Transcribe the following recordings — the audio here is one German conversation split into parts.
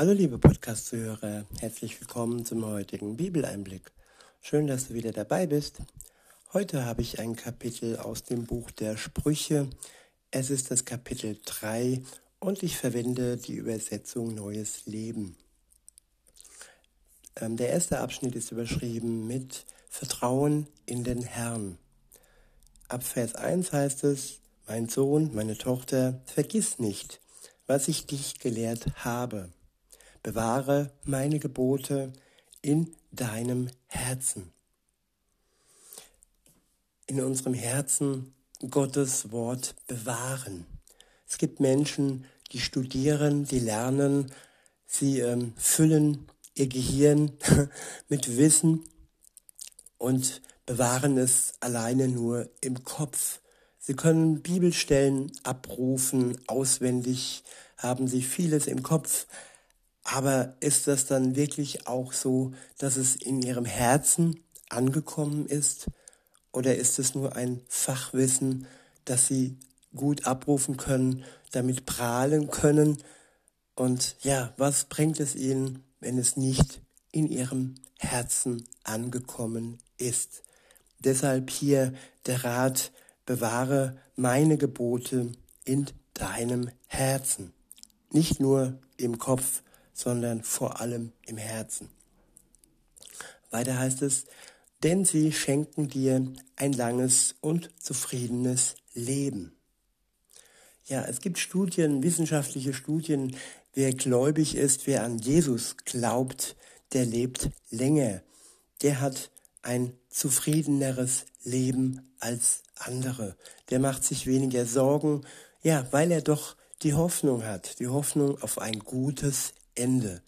Hallo liebe Podcast-Zuhörer, herzlich willkommen zum heutigen Bibeleinblick. Schön, dass du wieder dabei bist. Heute habe ich ein Kapitel aus dem Buch der Sprüche. Es ist das Kapitel 3 und ich verwende die Übersetzung Neues Leben. Ähm, der erste Abschnitt ist überschrieben mit Vertrauen in den Herrn. Ab Vers 1 heißt es, mein Sohn, meine Tochter, vergiss nicht, was ich dich gelehrt habe bewahre meine Gebote in deinem Herzen. In unserem Herzen Gottes Wort bewahren. Es gibt Menschen, die studieren, die lernen, sie ähm, füllen ihr Gehirn mit Wissen und bewahren es alleine nur im Kopf. Sie können Bibelstellen abrufen, auswendig haben sie vieles im Kopf, aber ist das dann wirklich auch so, dass es in ihrem Herzen angekommen ist? Oder ist es nur ein Fachwissen, das sie gut abrufen können, damit prahlen können? Und ja, was bringt es ihnen, wenn es nicht in ihrem Herzen angekommen ist? Deshalb hier der Rat, bewahre meine Gebote in deinem Herzen. Nicht nur im Kopf, sondern vor allem im Herzen. Weiter heißt es, denn sie schenken dir ein langes und zufriedenes Leben. Ja, es gibt Studien, wissenschaftliche Studien, wer gläubig ist, wer an Jesus glaubt, der lebt länger. Der hat ein zufriedeneres Leben als andere. Der macht sich weniger Sorgen, ja, weil er doch die Hoffnung hat, die Hoffnung auf ein gutes Ende.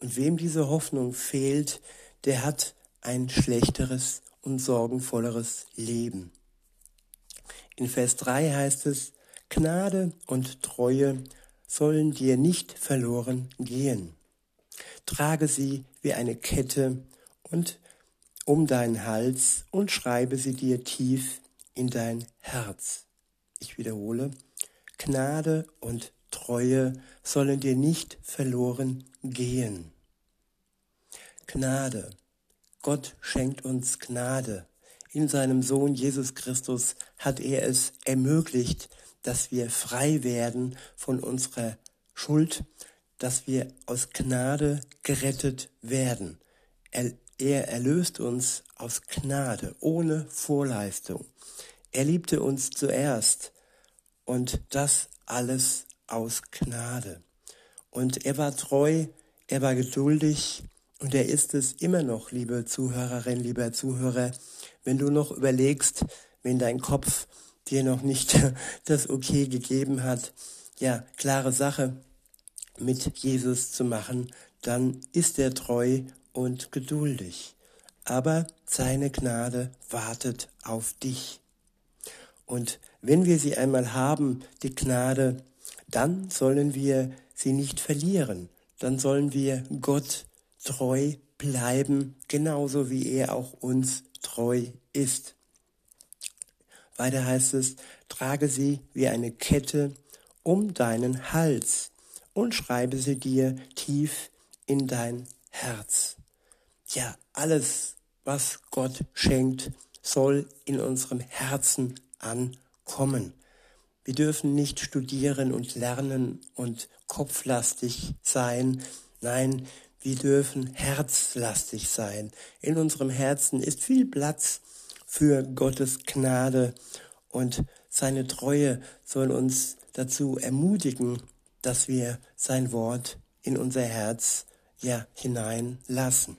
Und wem diese Hoffnung fehlt, der hat ein schlechteres und sorgenvolleres Leben. In Vers 3 heißt es, Gnade und Treue sollen dir nicht verloren gehen. Trage sie wie eine Kette und um deinen Hals und schreibe sie dir tief in dein Herz. Ich wiederhole, Gnade und Treue sollen dir nicht verloren gehen. Gnade. Gott schenkt uns Gnade. In seinem Sohn Jesus Christus hat er es ermöglicht, dass wir frei werden von unserer Schuld, dass wir aus Gnade gerettet werden. Er, er erlöst uns aus Gnade, ohne Vorleistung. Er liebte uns zuerst und das alles aus Gnade. Und er war treu, er war geduldig und er ist es immer noch, liebe Zuhörerin, lieber Zuhörer, wenn du noch überlegst, wenn dein Kopf dir noch nicht das Okay gegeben hat, ja, klare Sache mit Jesus zu machen, dann ist er treu und geduldig. Aber seine Gnade wartet auf dich. Und wenn wir sie einmal haben, die Gnade, dann sollen wir sie nicht verlieren. Dann sollen wir Gott treu bleiben, genauso wie er auch uns treu ist. Weiter heißt es, trage sie wie eine Kette um deinen Hals und schreibe sie dir tief in dein Herz. Ja, alles, was Gott schenkt, soll in unserem Herzen ankommen. Wir dürfen nicht studieren und lernen und kopflastig sein. Nein, wir dürfen herzlastig sein. In unserem Herzen ist viel Platz für Gottes Gnade und seine Treue soll uns dazu ermutigen, dass wir sein Wort in unser Herz ja hineinlassen.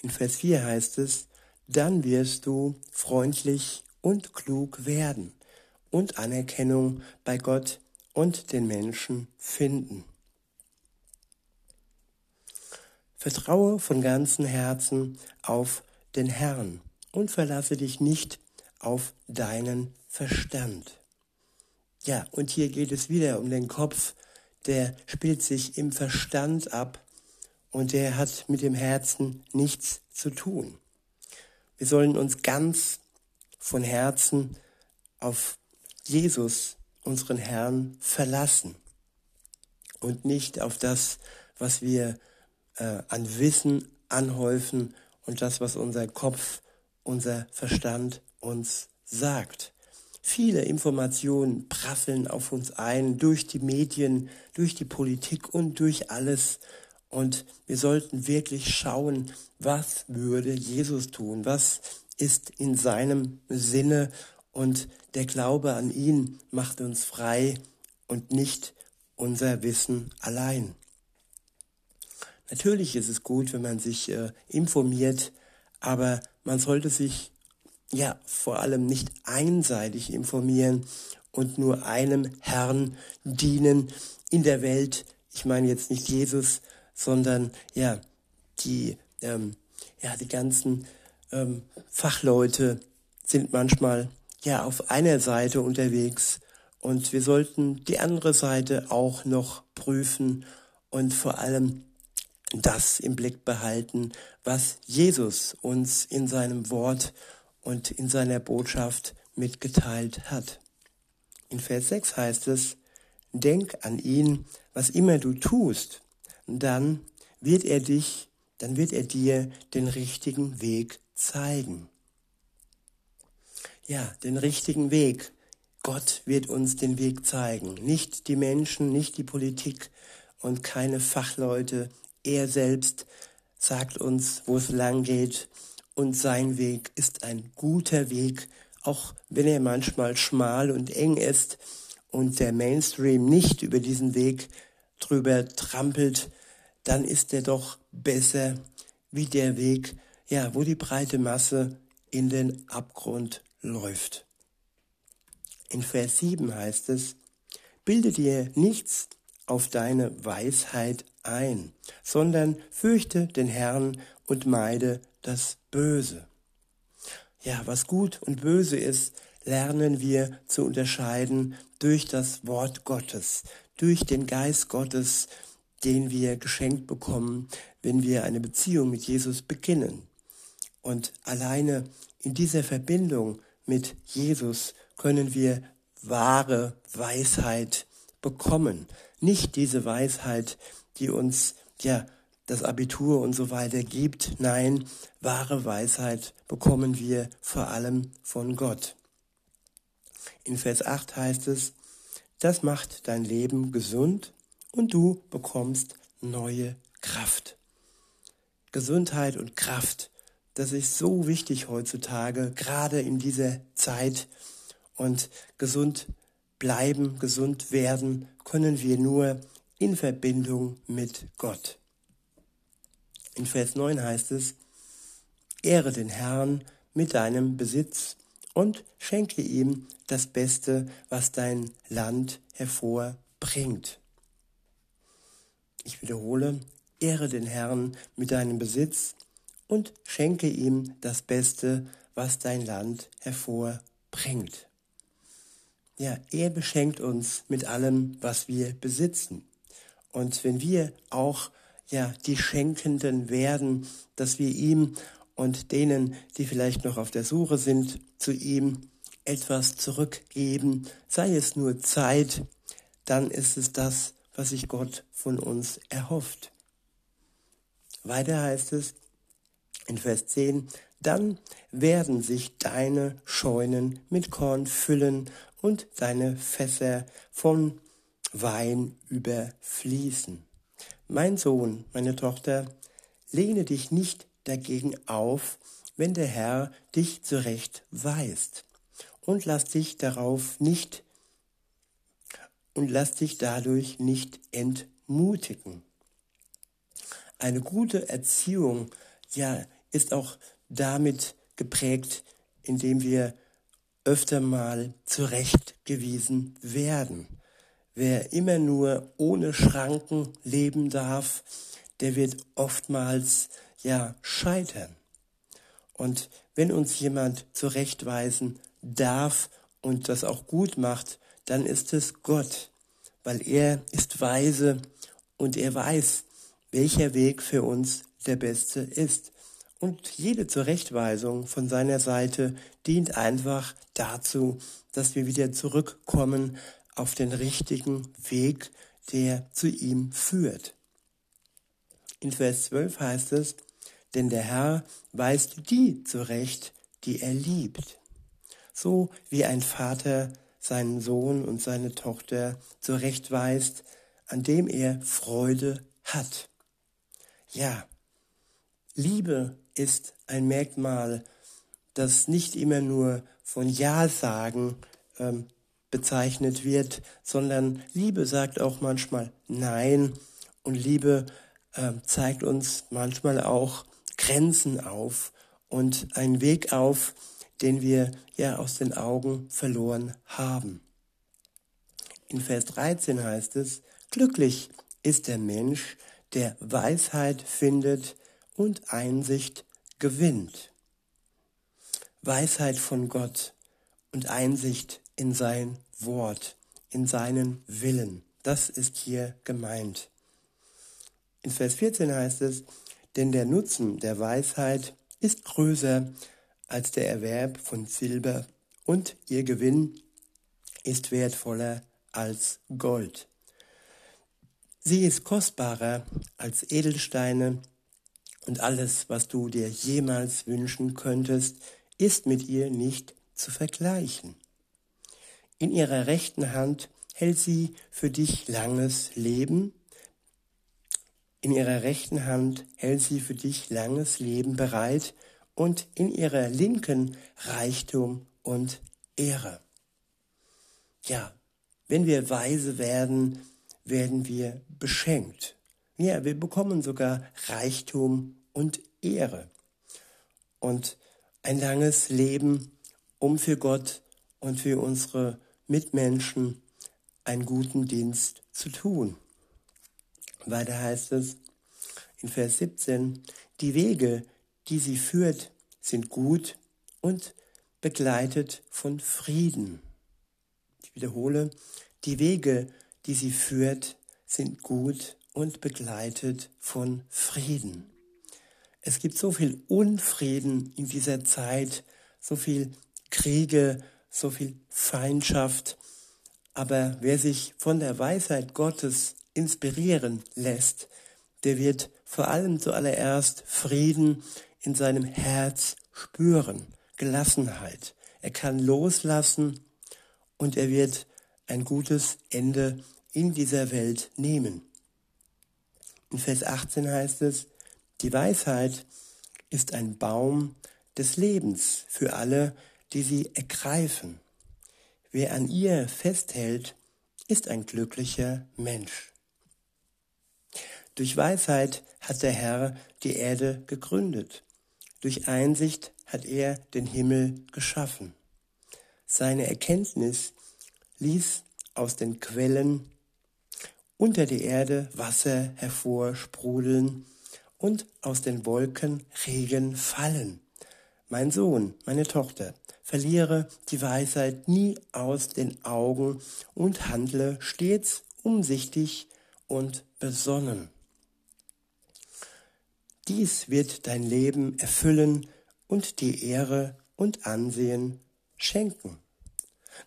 In Vers 4 heißt es, dann wirst du freundlich und klug werden und Anerkennung bei Gott und den Menschen finden. Vertraue von ganzem Herzen auf den Herrn und verlasse dich nicht auf deinen Verstand. Ja, und hier geht es wieder um den Kopf, der spielt sich im Verstand ab und der hat mit dem Herzen nichts zu tun. Wir sollen uns ganz von Herzen auf Jesus, unseren Herrn, verlassen. und nicht auf das, was wir äh, an Wissen anhäufen und das, was unser Kopf, unser Verstand uns sagt. Viele Informationen prasseln auf uns ein durch die Medien, durch die Politik und durch alles. Und wir sollten wirklich schauen, was würde Jesus tun? Was ist in seinem Sinne? Und der Glaube an ihn macht uns frei und nicht unser Wissen allein. Natürlich ist es gut, wenn man sich äh, informiert, aber man sollte sich ja vor allem nicht einseitig informieren und nur einem Herrn dienen in der Welt. Ich meine jetzt nicht Jesus, sondern ja die ähm, ja die ganzen ähm, Fachleute sind manchmal ja auf einer Seite unterwegs und wir sollten die andere Seite auch noch prüfen und vor allem das im Blick behalten, was Jesus uns in seinem Wort und in seiner Botschaft mitgeteilt hat. In Vers 6 heißt es, denk an ihn, was immer du tust, dann wird er dich, dann wird er dir den richtigen Weg zeigen. Ja, den richtigen Weg. Gott wird uns den Weg zeigen. Nicht die Menschen, nicht die Politik und keine Fachleute. Er selbst sagt uns, wo es lang geht und sein Weg ist ein guter Weg, auch wenn er manchmal schmal und eng ist und der Mainstream nicht über diesen Weg drüber trampelt, dann ist er doch besser wie der Weg, ja, wo die breite Masse in den Abgrund läuft. In Vers 7 heißt es, bilde dir nichts auf deine Weisheit ein, sondern fürchte den Herrn und meide das Böse. Ja, was gut und böse ist, lernen wir zu unterscheiden durch das Wort Gottes, durch den Geist Gottes, den wir geschenkt bekommen, wenn wir eine Beziehung mit Jesus beginnen. Und alleine in dieser Verbindung mit Jesus können wir wahre Weisheit bekommen. Nicht diese Weisheit, die uns ja das Abitur und so weiter gibt. Nein, wahre Weisheit bekommen wir vor allem von Gott. In Vers 8 heißt es, das macht dein Leben gesund und du bekommst neue Kraft. Gesundheit und Kraft, das ist so wichtig heutzutage, gerade in dieser Zeit. Und gesund bleiben, gesund werden können wir nur in Verbindung mit Gott. In Vers 9 heißt es, Ehre den Herrn mit deinem Besitz und schenke ihm das Beste, was dein Land hervorbringt. Ich wiederhole, ehre den Herrn mit deinem Besitz und schenke ihm das Beste, was dein Land hervorbringt. Ja, er beschenkt uns mit allem, was wir besitzen. Und wenn wir auch ja, die Schenkenden werden, dass wir ihm und denen, die vielleicht noch auf der Suche sind, zu ihm etwas zurückgeben, sei es nur Zeit, dann ist es das, was sich Gott von uns erhofft. Weiter heißt es in Vers 10, dann werden sich deine Scheunen mit Korn füllen und deine Fässer von Wein überfließen. Mein Sohn, meine Tochter, lehne dich nicht dagegen auf, wenn der Herr dich zurecht weist, und lass dich darauf nicht und lass dich dadurch nicht entmutigen. Eine gute Erziehung, ja, ist auch damit geprägt, indem wir öfter mal zurechtgewiesen werden. Wer immer nur ohne Schranken leben darf, der wird oftmals ja scheitern. Und wenn uns jemand zurechtweisen darf und das auch gut macht, dann ist es Gott, weil er ist weise und er weiß, welcher Weg für uns der beste ist. Und jede Zurechtweisung von seiner Seite dient einfach dazu, dass wir wieder zurückkommen auf den richtigen Weg, der zu ihm führt. In Vers 12 heißt es, denn der Herr weist die zurecht, die er liebt. So wie ein Vater seinen Sohn und seine Tochter zurechtweist, an dem er Freude hat. Ja, Liebe ist ein Merkmal, das nicht immer nur von Ja-Sagen ähm, bezeichnet wird, sondern Liebe sagt auch manchmal Nein und Liebe äh, zeigt uns manchmal auch Grenzen auf und einen Weg auf, den wir ja aus den Augen verloren haben. In Vers 13 heißt es, glücklich ist der Mensch, der Weisheit findet und Einsicht gewinnt. Weisheit von Gott und Einsicht in sein Wort, in seinen Willen. Das ist hier gemeint. In Vers 14 heißt es, denn der Nutzen der Weisheit ist größer als der Erwerb von Silber und ihr Gewinn ist wertvoller als Gold. Sie ist kostbarer als Edelsteine und alles, was du dir jemals wünschen könntest, ist mit ihr nicht zu vergleichen. In ihrer rechten Hand hält sie für dich langes Leben. In ihrer rechten Hand hält sie für dich langes Leben bereit und in ihrer linken Reichtum und Ehre. Ja, wenn wir weise werden, werden wir beschenkt. Ja, wir bekommen sogar Reichtum und Ehre. Und ein langes Leben, um für Gott und für unsere Mitmenschen einen guten Dienst zu tun. Weiter heißt es in Vers 17, die Wege, die sie führt, sind gut und begleitet von Frieden. Ich wiederhole, die Wege, die sie führt, sind gut und begleitet von Frieden. Es gibt so viel Unfrieden in dieser Zeit, so viel Kriege, so viel Feindschaft. Aber wer sich von der Weisheit Gottes inspirieren lässt, der wird vor allem zuallererst Frieden in seinem Herz spüren, Gelassenheit. Er kann loslassen und er wird ein gutes Ende in dieser Welt nehmen. In Vers 18 heißt es, die Weisheit ist ein Baum des Lebens für alle, die sie ergreifen. Wer an ihr festhält, ist ein glücklicher Mensch. Durch Weisheit hat der Herr die Erde gegründet. Durch Einsicht hat er den Himmel geschaffen. Seine Erkenntnis ließ aus den Quellen unter die Erde Wasser hervorsprudeln und aus den Wolken Regen fallen. Mein Sohn, meine Tochter, verliere die Weisheit nie aus den Augen und handle stets umsichtig und besonnen. Dies wird dein Leben erfüllen und die Ehre und Ansehen schenken.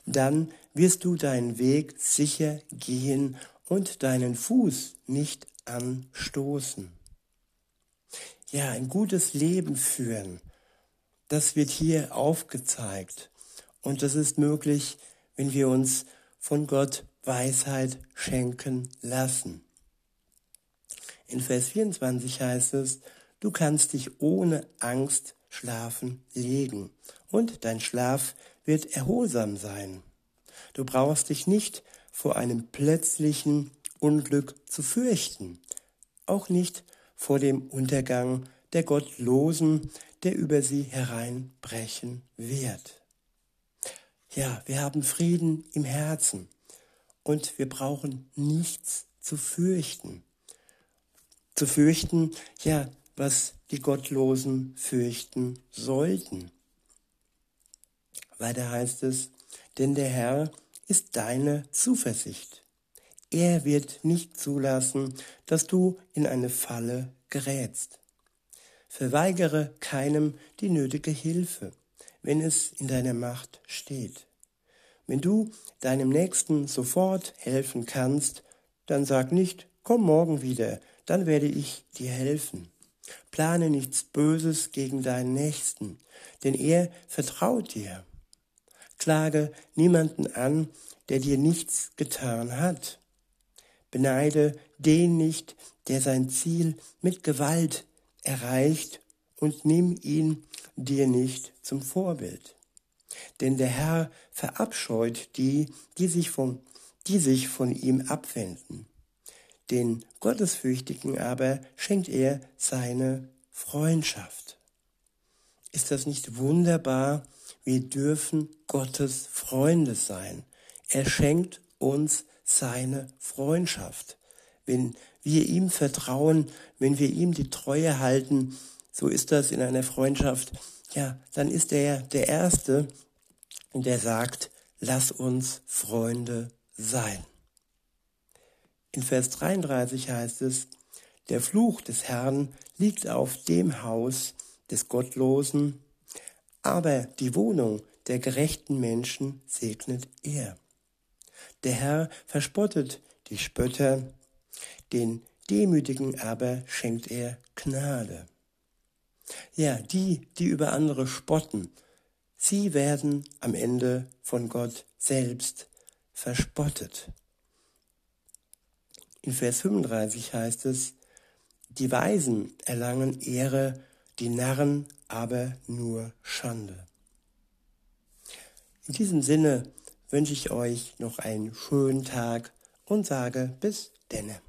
Dann wirst du deinen Weg sicher gehen und deinen Fuß nicht anstoßen. Ja, ein gutes Leben führen, das wird hier aufgezeigt. Und das ist möglich, wenn wir uns von Gott Weisheit schenken lassen. In Vers 24 heißt es, du kannst dich ohne Angst schlafen legen und dein Schlaf wird erholsam sein. Du brauchst dich nicht vor einem plötzlichen Unglück zu fürchten, auch nicht vor dem Untergang der Gottlosen, der über sie hereinbrechen wird. Ja, wir haben Frieden im Herzen und wir brauchen nichts zu fürchten. Zu fürchten, ja, was die Gottlosen fürchten sollten. Weiter heißt es, denn der Herr ist deine Zuversicht. Er wird nicht zulassen, dass du in eine Falle gerätst. Verweigere keinem die nötige Hilfe, wenn es in deiner Macht steht. Wenn du deinem Nächsten sofort helfen kannst, dann sag nicht, komm morgen wieder, dann werde ich dir helfen. Plane nichts Böses gegen deinen Nächsten, denn er vertraut dir. Klage niemanden an, der dir nichts getan hat. Beneide den nicht, der sein Ziel mit Gewalt erreicht, und nimm ihn dir nicht zum Vorbild. Denn der Herr verabscheut die, die sich von, die sich von ihm abwenden. Den Gottesfürchtigen aber schenkt er seine Freundschaft. Ist das nicht wunderbar? Wir dürfen Gottes Freunde sein. Er schenkt uns seine Freundschaft. Wenn wir ihm vertrauen, wenn wir ihm die Treue halten, so ist das in einer Freundschaft, ja, dann ist er der Erste, der sagt, lass uns Freunde sein. In Vers 33 heißt es, der Fluch des Herrn liegt auf dem Haus des Gottlosen, aber die Wohnung der gerechten Menschen segnet er. Der Herr verspottet die Spötter, den Demütigen aber schenkt er Gnade. Ja, die, die über andere spotten, sie werden am Ende von Gott selbst verspottet. In Vers 35 heißt es, die Weisen erlangen Ehre, die Narren aber nur Schande. In diesem Sinne wünsche ich euch noch einen schönen Tag und sage bis denne.